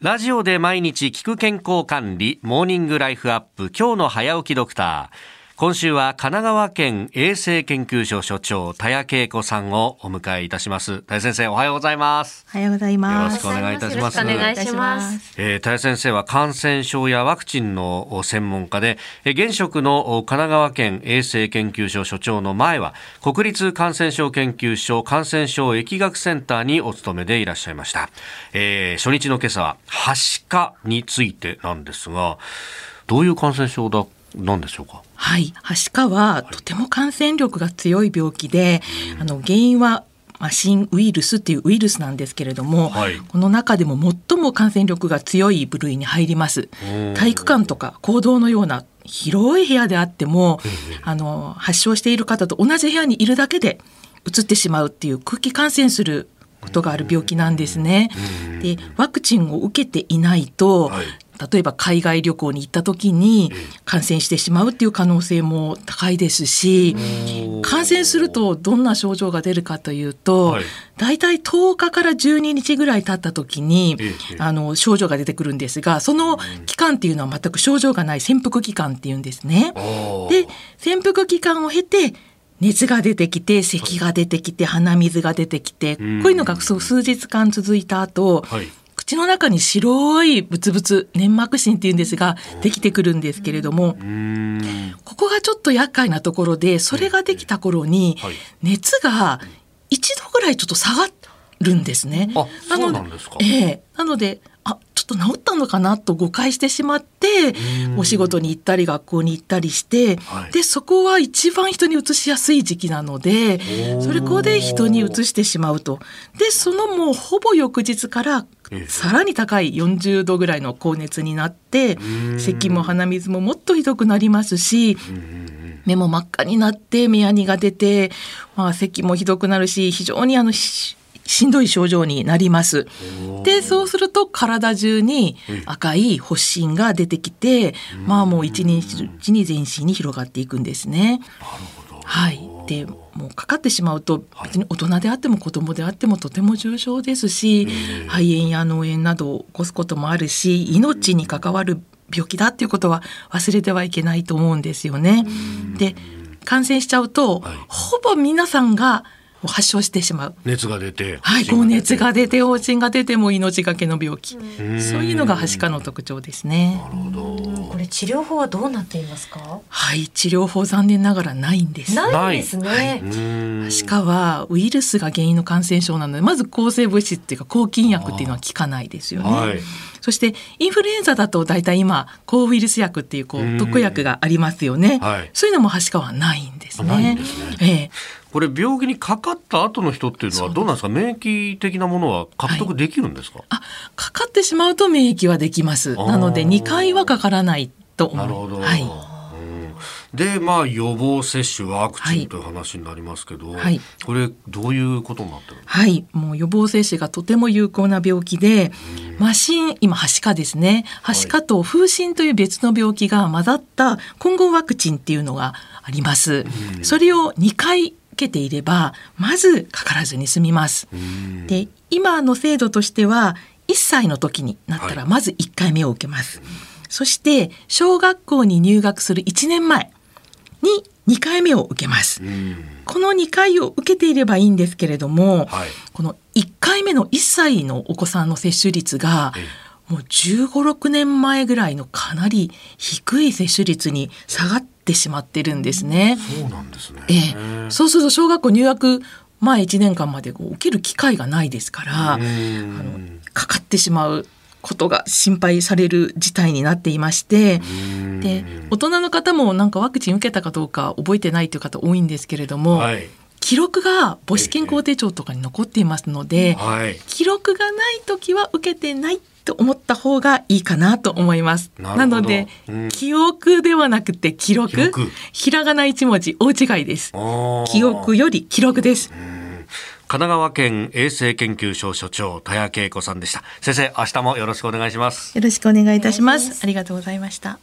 ラジオで毎日聞く健康管理、モーニングライフアップ、今日の早起きドクター。今週は神奈川県衛生研究所所長、田谷恵子さんをお迎えいたします。田谷先生、おはようございます。おはようございます。よろしくお願いいたします。お願いします。えー、田谷先生は感染症やワクチンの専門家で、え現職の神奈川県衛生研究所所長の前は、国立感染症研究所感染症疫学センターにお勤めでいらっしゃいました。えー、初日の今朝は、はしかについてなんですが、どういう感染症だ何でしょうか？はい。はしかはとても感染力が強い病気で、あの原因はまあ、新ウイルスっていうウイルスなんですけれども、はい、この中でも最も感染力が強い部類に入ります。体育館とか行動のような広い部屋であってもあの発症している方と同じ部屋にいるだけでうつってしまうっていう空気感染することがある病気なんですね。でワクチンを受けていないと、はい例えば海外旅行に行った時に感染してしまうっていう可能性も高いですし感染するとどんな症状が出るかというと、はい、大体10日から12日ぐらい経った時に、あの症状が出てくるんですがその期間っていうのは全く症状がない潜伏期間っていうんですね。で潜伏期間を経て熱が出てきて咳が出てきて鼻水が出てきてこういうのが数日間続いた後、はい口の中に白いブツブツ粘膜芯っていうんですができてくるんですけれどもここがちょっと厄介なところでそれができた頃に熱が1度ぐらいちょっと下がるんですね。なので、ええ。ー、なのでと治ったのかなと誤解してしまってお仕事に行ったり学校に行ったりして、はい、でそこは一番人にうつしやすい時期なのでそれこで人にうつしてしまうと。でそのもうほぼ翌日からさらに高い40度ぐらいの高熱になって咳も鼻水ももっとひどくなりますし目も真っ赤になって目やにが出て、まあ、咳もひどくなるし非常にあのしんどい症状になります。でそうすると体中に赤い発疹が出てきて、まあもう一日に全身に広がっていくんですね。はい、でもうかかってしまうと別に大人であっても子供であってもとても重症ですし肺炎や脳炎などを起こすこともあるし命に関わる病気だっていうことは忘れてはいけないと思うんですよね。で感染しちゃうと、ほぼ皆さんが発症してしまう。熱が出てはい高熱が出て方針が出ても命がけの病気。そういうのがはしかの特徴ですね。なるほど。これ治療法はどうなっていますか？はい治療法残念ながらないんです。ないですね、はしかはウイルスが原因の感染症なのでまず抗生物質っていうか抗菌薬っていうのは効かないですよね、はい、そしてインフルエンザだと大体今抗ウイルス薬っていうこう特薬がありますよね、はい、そういうのもはしかはないんですね。すね。ええ。これ病気にかかった後の人っていうのはどうなんですか？免疫的なものは獲得できるんですか、はい、あかかってしまうと免疫はできます。なので2回はかからないと思う。なるほど、はい。でまあ予防接種ワクチンという話になりますけど、はい、これどういうことになってるはい。もう予防接種がとても有効な病気で麻疹今はしかですねはしかと風疹という別の病気が混ざった混合ワクチンっていうのがあります。それを2回けていればまずかからずに済みます。で今の制度としては1歳の時になったらまず1回目を受けます。はい、そして小学校に入学する1年前に2回目を受けます。この2回を受けていればいいんですけれども、はい、この1回目の1歳のお子さんの接種率がもう15、6年前ぐらいのかなり低い接種率に下がってしまってるんですね。そうなんですね。ええ、そうすると小学校入学前1年間までこう起きる機会がないですからあのかかってしまうことが心配される事態になっていましてで大人の方もなんかワクチン受けたかどうか覚えてないという方多いんですけれども、はい、記録が母子健康手帳とかに残っていますので、はい、記録がない時は受けてないと思った方がいいかなと思います。なので、うん、記憶ではなくて記録ひらがな一文字大違いです。記憶より記録です。神奈川県衛生研究所所長田谷恵子さんでした。先生、明日もよろしくお願いします。よろしくお願いいたします。ありがとうございました。